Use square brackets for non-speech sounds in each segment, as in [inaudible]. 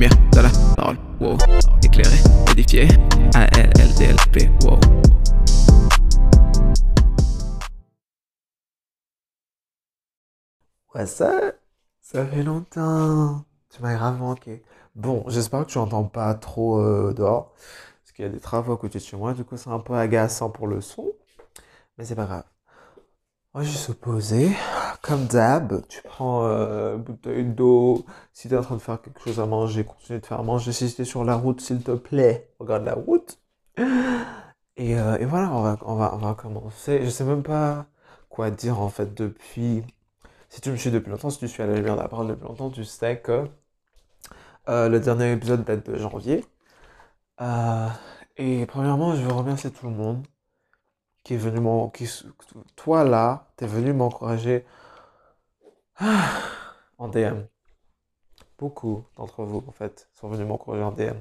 lumière de la parole. Éclairé, édifié, A-L-L-D-L-P, wow. Ouais, ça, ça fait longtemps. Tu m'as grave manqué. Bon, j'espère que tu n'entends pas trop euh, dehors. Parce qu'il y a des travaux à côté de chez moi. Du coup, c'est un peu agaçant pour le son. Mais c'est pas grave. Va juste se poser. Comme d'hab, tu prends euh, une bouteille d'eau. Si tu es en train de faire quelque chose à manger, continue de faire manger. Si tu es sur la route, s'il te plaît, regarde la route. Et, euh, et voilà, on va, on, va, on va commencer. Je sais même pas quoi dire en fait depuis si tu me suis depuis longtemps, si tu suis à la lumière de la parole depuis longtemps, tu sais que euh, le dernier épisode date de janvier. Et premièrement, je veux remercier tout le monde qui est venu m'encourager. Toi là, t'es venu m'encourager en DM. Beaucoup d'entre vous, en fait, sont venus m'encourager en DM.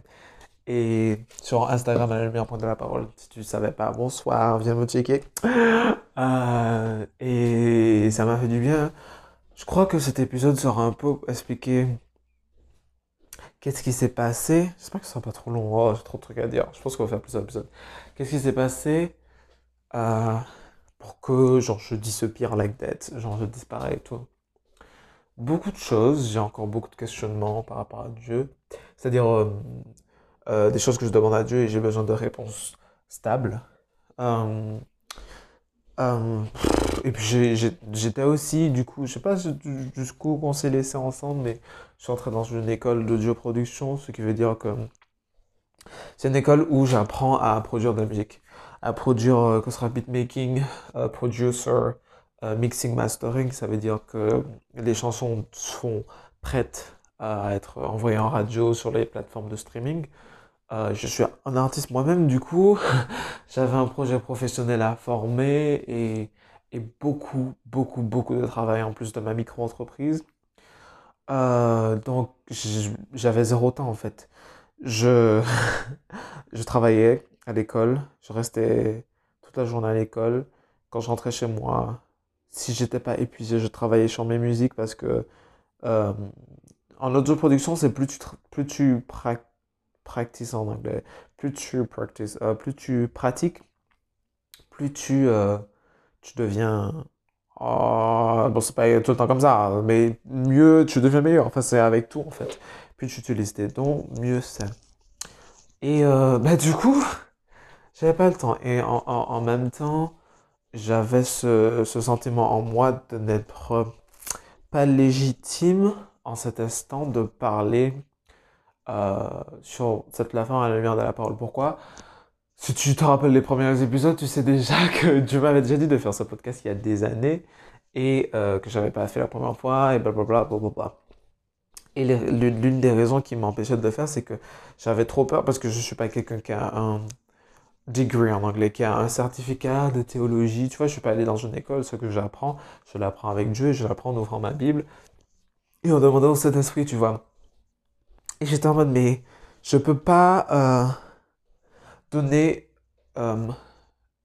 Et sur Instagram, à la lumière, point de la parole, si tu ne savais pas, bonsoir, viens me checker. [gasps] Euh, et ça m'a fait du bien. Je crois que cet épisode sera un peu expliquer qu'est-ce qui s'est passé. J'espère que ce sera pas trop long. Oh, j'ai trop de trucs à dire. Je pense qu'on va faire plusieurs épisodes. Qu'est-ce qui s'est passé euh, pour que genre je pire like that, genre je disparais et tout. Beaucoup de choses. J'ai encore beaucoup de questionnements par rapport à Dieu. C'est-à-dire euh, euh, des choses que je demande à Dieu et j'ai besoin de réponses stables. Euh, et puis j'étais aussi, du coup, je sais pas jusqu'où on s'est laissé ensemble, mais je suis entré dans une école d'audio-production, ce qui veut dire que c'est une école où j'apprends à produire de la musique, à produire, que ce sera beatmaking, euh, mixing, mastering, ça veut dire que les chansons sont prêtes à être envoyées en radio sur les plateformes de streaming. Euh, je suis un artiste moi-même, du coup, [laughs] j'avais un projet professionnel à former et, et, beaucoup, beaucoup, beaucoup de travail en plus de ma micro-entreprise. Euh, donc, j'avais zéro temps en fait. Je, [laughs] je travaillais à l'école, je restais toute la journée à l'école. Quand je rentrais chez moi, si j'étais pas épuisé, je travaillais sur mes musiques parce que euh, en audio-production, c'est plus tu, plus tu practice en anglais, plus tu, practice, euh, plus tu pratiques, plus tu, euh, tu deviens... Oh, bon, c'est pas tout le temps comme ça, mais mieux, tu deviens meilleur. Enfin, c'est avec tout, en fait. Plus tu utilises tes dons, mieux c'est. Et euh, bah, du coup, j'avais pas le temps. Et en, même temps, j'avais ce, sentiment en moi de n'être pas légitime en cet instant de parler euh, sur cette plateforme à la lumière de la parole. Pourquoi? Si tu te rappelles les premiers épisodes, tu sais déjà [laughs] que Dieu m'avais déjà dit de faire ce podcast il y a des années et euh, que j'avais pas fait la première fois et blablabla. Bla, Et l'une des raisons qui m'empêchait de le faire, c'est que j'avais trop peur parce que je suis pas quelqu'un qui a un degree en anglais, qui a un certificat de théologie. Tu vois, je suis pas allé dans une école, ce que j'apprends, je l'apprends avec Dieu, je l'apprends en ouvrant ma Bible et en demandant au Saint-Esprit, tu vois. Et j'étais en mode, mais je peux pas euh, donner euh,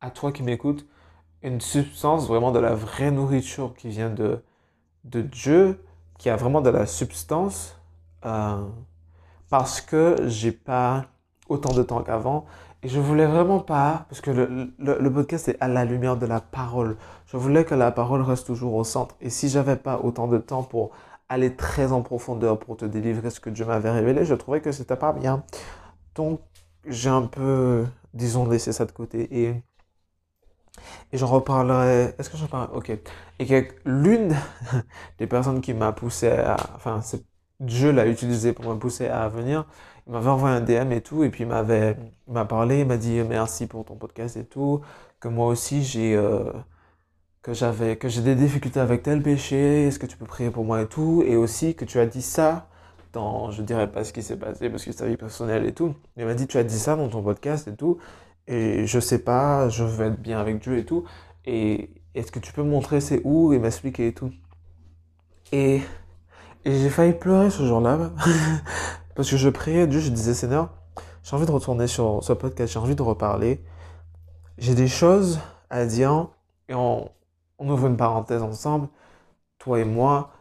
à toi qui m'écoutes une substance, vraiment de la vraie nourriture qui vient de, de Dieu, qui a vraiment de la substance, euh, parce que j'ai pas autant de temps qu'avant. Et je voulais vraiment pas, parce que le, podcast est à la lumière de la parole. Je voulais que la parole reste toujours au centre. Et si j'avais pas autant de temps pour aller très en profondeur pour te délivrer ce que Dieu m'avait révélé, je trouvais que c'était pas bien. Donc, j'ai un peu, disons, laissé ça de côté et, et j'en reparlerai. Est-ce que j'en parle? Ok. Et l'une [laughs] des personnes qui m'a poussé à. Enfin, Dieu l'a utilisé pour me pousser à venir. Il m'avait envoyé un DM et tout, et puis il m'a parlé, il m'a dit merci pour ton podcast et tout, que moi aussi j'ai. Euh, que j'avais, que j'ai des difficultés avec tel péché, est-ce que tu peux prier pour moi et tout, et aussi que tu as dit ça dans, je dirais pas ce qui s'est passé parce que c'est ta vie personnelle et tout. Il m'a dit, tu as dit ça dans ton podcast et tout, et je sais pas, je veux être bien avec Dieu et tout, et est-ce que tu peux montrer c'est où et m'expliquer et tout. Et, et j'ai failli pleurer ce jour-là, [laughs] parce que je priais Dieu, je disais, Seigneur, j'ai envie de retourner sur ce podcast, j'ai envie de reparler, j'ai des choses à dire, et on, ouvre une parenthèse ensemble, toi et moi,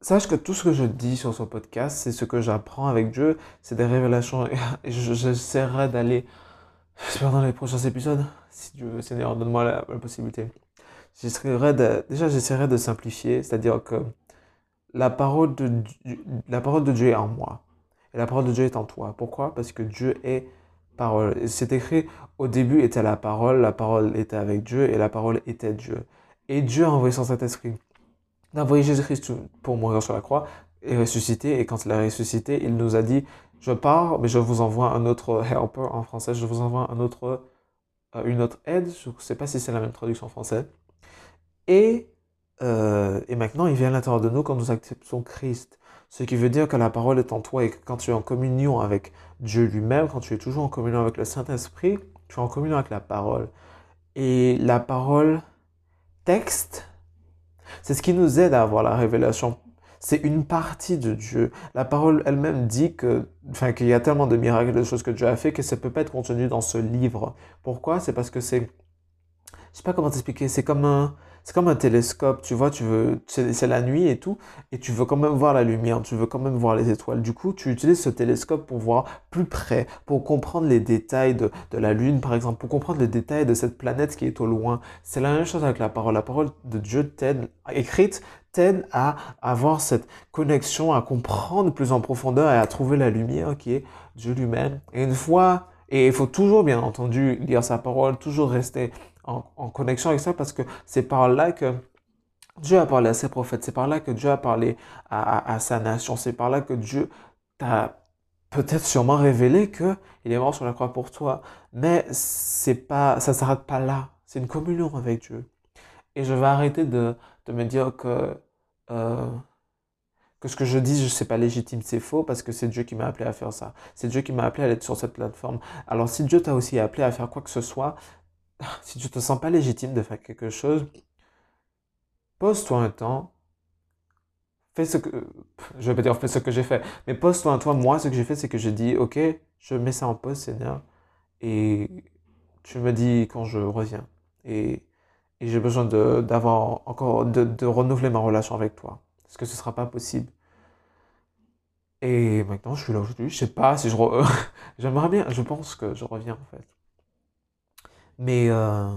sache que tout ce que je dis sur ce podcast, c'est ce que j'apprends avec Dieu, c'est des révélations. [laughs] Et j'essaierai d'aller, j'espère dans les prochains épisodes, si Dieu, Seigneur, donne-moi la, possibilité. J'essaierai déjà, j'essaierai de simplifier, c'est-à-dire que la parole, de, la parole de Dieu est en moi. Et la parole de Dieu est en toi. Pourquoi? Parce que Dieu est parole. C'est écrit, au début était la parole, la parole était avec Dieu et la parole était Dieu. Et Dieu a envoyé son Saint-Esprit. Il a envoyé Jésus-Christ pour mourir sur la croix et ressusciter. Et quand il a ressuscité, il nous a dit, je pars, mais je vous envoie un autre helper en français, je vous envoie un autre, euh, une autre aide. Je ne sais pas si c'est la même traduction en français. Et, euh, et maintenant, il vient à l'intérieur de nous quand nous acceptons Christ. Ce qui veut dire que la parole est en toi et que quand tu es en communion avec Dieu lui-même, quand tu es toujours en communion avec le Saint-Esprit, tu es en communion avec la parole. Et la parole texte, c'est ce qui nous aide à avoir la révélation. C'est une partie de Dieu. La parole elle-même dit que, enfin, qu'il y a tellement de miracles, de choses que Dieu a fait que ça peut pas être contenu dans ce livre. Pourquoi? C'est parce que c'est, je sais pas comment t'expliquer. C'est comme un, c'est comme un télescope, tu vois, tu veux, c'est la nuit et tout, et tu veux quand même voir la lumière, tu veux quand même voir les étoiles. Du coup, tu utilises ce télescope pour voir plus près, pour comprendre les détails de, de la Lune, par exemple, pour comprendre les détails de cette planète qui est au loin. C'est la même chose avec la parole. La parole de Dieu t'aide, écrite, t'aide à avoir cette connexion, à comprendre plus en profondeur et à trouver la lumière qui est Dieu lui-même. Et une fois, et il faut toujours, bien entendu, lire sa parole, toujours rester en, connexion avec ça parce que c'est par là que Dieu a parlé à ses prophètes, c'est par là que Dieu a parlé à, sa nation, c'est par là que Dieu t'a peut-être sûrement révélé que il est mort sur la croix pour toi, mais c'est pas, ça s'arrête pas là. C'est une communion avec Dieu. Et je vais arrêter de, de me dire que euh, que ce que je dis, je sais pas légitime, c'est faux parce que c'est Dieu qui m'a appelé à faire ça. C'est Dieu qui m'a appelé à être sur cette plateforme. Alors si Dieu t'a aussi appelé à faire quoi que ce soit, si tu te sens pas légitime de faire quelque chose, pose-toi un temps, fais ce que, je vais pas dire fais ce que j'ai fait, mais pose-toi un temps, moi ce que j'ai fait c'est que j'ai dit, ok, je mets ça en pause Seigneur, et tu me dis quand je reviens, et, j'ai besoin d'avoir encore, de, de renouveler ma relation avec toi, parce que ce sera pas possible. Et maintenant, je suis là aujourd'hui. Je sais pas si je. [laughs] J'aimerais bien. Je pense que je reviens en fait. Mais euh,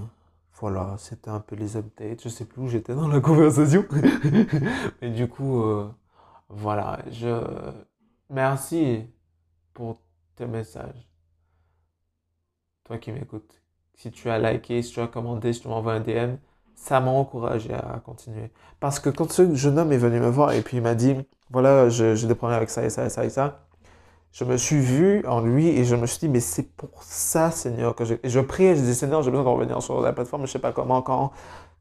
voilà, c'était un peu les updates. Je sais plus où j'étais dans la conversation. [laughs] Mais du coup, euh, voilà. Je merci pour tes messages. Toi qui m'écoutes. Si tu as liké, si tu as commenté, si tu m'envoies un DM, ça m'a encouragé à continuer. Parce que quand ce jeune homme est venu me voir et puis il m'a dit, voilà, j'ai des problèmes avec ça et ça et ça et ça, je me suis vu en lui et je me suis dit, mais c'est pour ça, Seigneur, que je, je prie, je dis, Seigneur, j'ai besoin de revenir sur la plateforme, je sais pas comment, quand,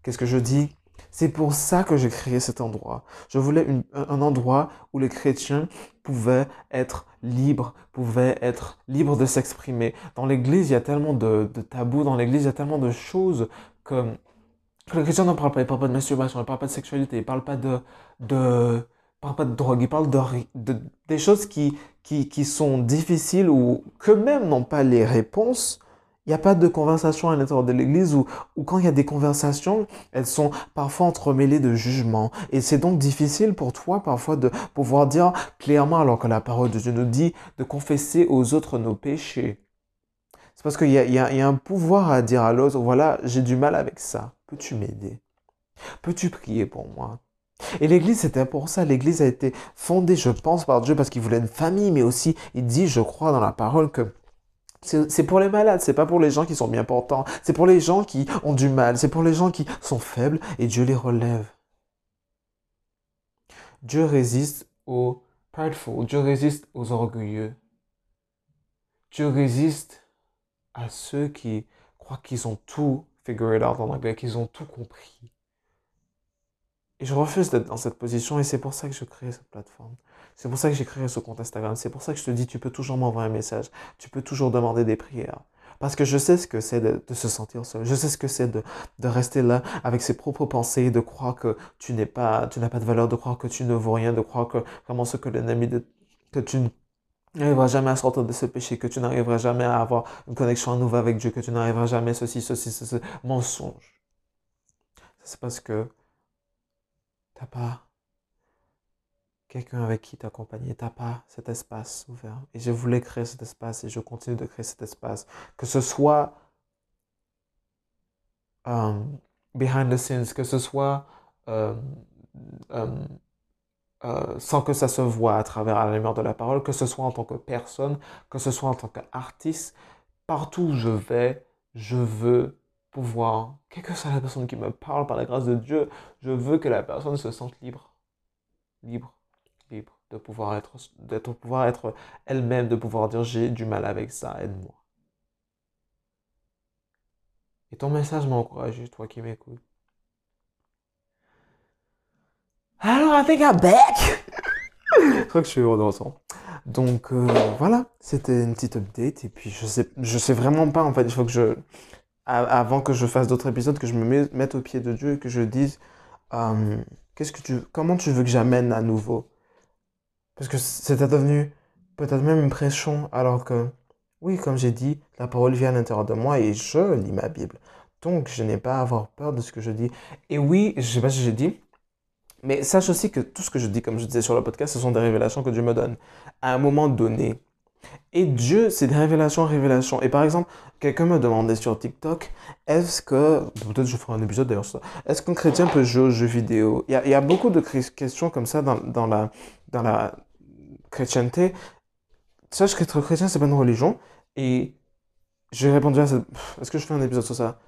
qu'est-ce que je dis. C'est pour ça que j'ai créé cet endroit. Je voulais un endroit où les chrétiens pouvaient être libres, pouvaient être libres de s'exprimer. Dans l'église, il y a tellement de, de tabous, dans l'église, il y a tellement de choses que les chrétiens n'en parlent pas. Ils parlent pas de masturbation, ils parlent pas de sexualité, ils parlent pas de, de, parle pas de drogue, il parle de, des choses qui, qui, qui, sont difficiles ou que même n'ont pas les réponses. Il n'y a pas de conversation à l'intérieur de l'Église ou, quand il y a des conversations, elles sont parfois entremêlées de jugements. Et c'est donc difficile pour toi parfois de pouvoir dire clairement, alors que la parole de Dieu nous dit de confesser aux autres nos péchés. C'est parce qu'il y y a un pouvoir à dire à l'autre, voilà, j'ai du mal avec ça. Peux-tu m'aider? Peux-tu prier pour moi? Et l'Église, c'était pour ça. L'Église a été fondée, je pense, par Dieu parce qu'il voulait une famille, mais aussi, il dit, je crois dans la parole que c'est pour les malades, c'est pas pour les gens qui sont bien portants, c'est pour les gens qui ont du mal, c'est pour les gens qui sont faibles et Dieu les relève. Dieu résiste aux prideful, Dieu résiste aux orgueilleux. Dieu résiste à ceux qui croient qu'ils ont tout figured out en anglais, qu'ils ont tout compris. Et je refuse d'être dans cette position et c'est pour ça que je crée cette plateforme. C'est pour ça que j'ai créé ce compte Instagram. C'est pour ça que je te dis, tu peux toujours m'envoyer un message. Tu peux toujours demander des prières. Parce que je sais ce que c'est de, se sentir seul. Je sais ce que c'est de, rester là avec ses propres pensées, de croire que tu n'es pas, tu n'as pas de valeur, de croire que tu ne vaux rien, de croire que, comment ce que l'ennemi de, que tu n'arriveras jamais à sortir de ce péché, que tu n'arriveras jamais à avoir une connexion à nouveau avec Dieu, que tu n'arriveras jamais ceci, ceci, ceci, mensonge. C'est parce que T'as pas quelqu'un avec qui t'accompagner. T'as pas cet espace ouvert. Et je voulais créer cet espace et je continue de créer cet espace. Que ce soit euh, behind the scenes, que ce soit euh, euh, sans que ça se voit à travers la lumière de la parole, que ce soit en tant que personne, que ce soit en tant qu'artiste, partout où je vais, je veux pouvoir, quelle que soit la personne qui me parle par la grâce de Dieu, je veux que la personne se sente libre. Libre, libre, de pouvoir être, pouvoir être elle-même, de pouvoir dire j'ai du mal avec ça, aide-moi. Et ton message m'a encouragé, toi qui m'écoutes. Alors, I think I'm back! [laughs] je crois que je suis heureux de. Donc, euh, voilà, c'était une petite update. Et puis, je sais, je sais vraiment pas, en fait, il faut que je, avant que je fasse d'autres épisodes, que je me mette au pied de Dieu et que je dise, euh, qu'est-ce que tu, comment tu veux que j'amène à nouveau? Parce que c'était devenu peut-être même une pression, alors que, oui, comme j'ai dit, la parole vient à l'intérieur de moi et je lis ma Bible. Donc, je n'ai pas à avoir peur de ce que je dis. Et oui, je sais pas si j'ai dit, mais sache aussi que tout ce que je dis, comme je disais sur le podcast, ce sont des révélations que Dieu me donne à un moment donné. Et Dieu, c'est des révélations, révélations. Et par exemple, quelqu'un me demandait sur TikTok, est-ce que, peut-être je ferai un épisode d'ailleurs est-ce qu'un chrétien peut jouer aux jeux vidéo? Il y, a, beaucoup de questions comme ça dans, dans, la, dans la chrétienté. Sache qu'être chrétien, c'est pas une religion. Et j'ai répondu à cette... Est-ce que je fais un épisode sur ça?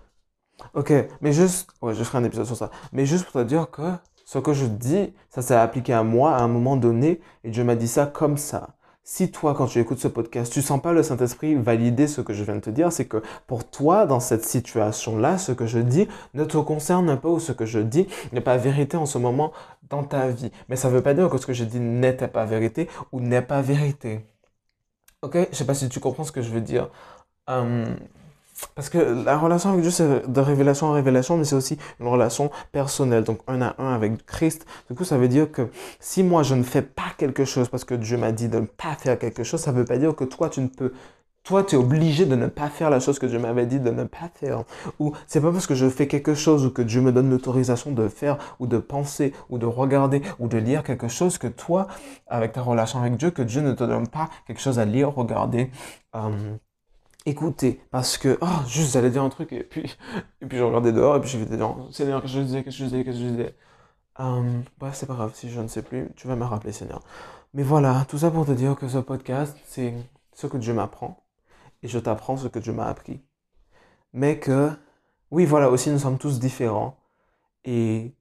Ok, mais juste... Ouais, je ferai un épisode sur ça. Mais juste pour te dire que ce que je dis, ça s'est appliqué à moi à un moment donné. Et Dieu m'a dit ça comme ça. Si toi, quand tu écoutes ce podcast, tu sens pas le Saint-Esprit valider ce que je viens de te dire, c'est que pour toi, dans cette situation-là, ce que je dis ne te concerne pas ou ce que je dis n'est pas vérité en ce moment dans ta vie. Mais ça ne veut pas dire que ce que je dis n'était pas vérité ou n'est pas vérité. Ok? Je sais pas si tu comprends ce que je veux dire. Hum, parce que la relation avec Dieu, c'est de révélation en révélation, mais c'est aussi une relation personnelle, donc un à un avec Christ. Du coup, ça veut dire que si moi je ne fais pas quelque chose parce que Dieu m'a dit de ne pas faire quelque chose, ça ne veut pas dire que toi tu ne peux toi, tu es obligé de ne pas faire la chose que Dieu m'avait dit de ne pas faire. Ou c'est pas parce que je fais quelque chose ou que Dieu me donne l'autorisation de faire ou de penser ou de regarder ou de lire quelque chose que toi, avec ta relation avec Dieu, que Dieu ne te donne pas quelque chose à lire, regarder, euh, écouter parce que oh juste j'allais dire un truc et puis et puis je regardais dehors et puis je vais dire Seigneur qu'est-ce que je disais qu'est-ce que je disais qu'est-ce que je disais. Euh, bref c'est pas grave si je ne sais plus tu vas me rappeler Seigneur. Mais voilà tout ça pour te dire que ce podcast c'est ce que Dieu m'apprend et je t'apprends ce que Dieu m'a appris. Mais que oui voilà aussi nous sommes tous différents et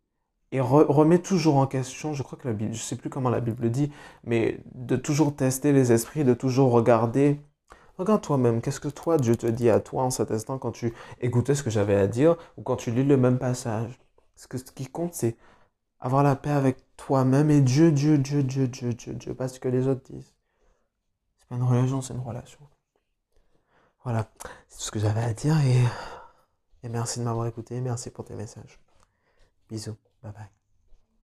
et remet toujours en question, je crois que la Bible, je sais plus comment la Bible dit, mais de toujours tester les esprits, de toujours regarder Regarde toi-même, qu'est-ce que toi, Dieu te dit à toi en cet instant quand tu écoutais ce que j'avais à dire ou quand tu lis le même passage? Ce, que, ce qui compte, c'est avoir la paix avec toi-même et Dieu, Dieu, Dieu, Dieu, Dieu, Dieu, Dieu, pas ce que les autres disent. C'est pas une religion, c'est une relation. Voilà, c'est tout ce que j'avais à dire et, et merci de m'avoir écouté, merci pour tes messages. Bisous, bye bye.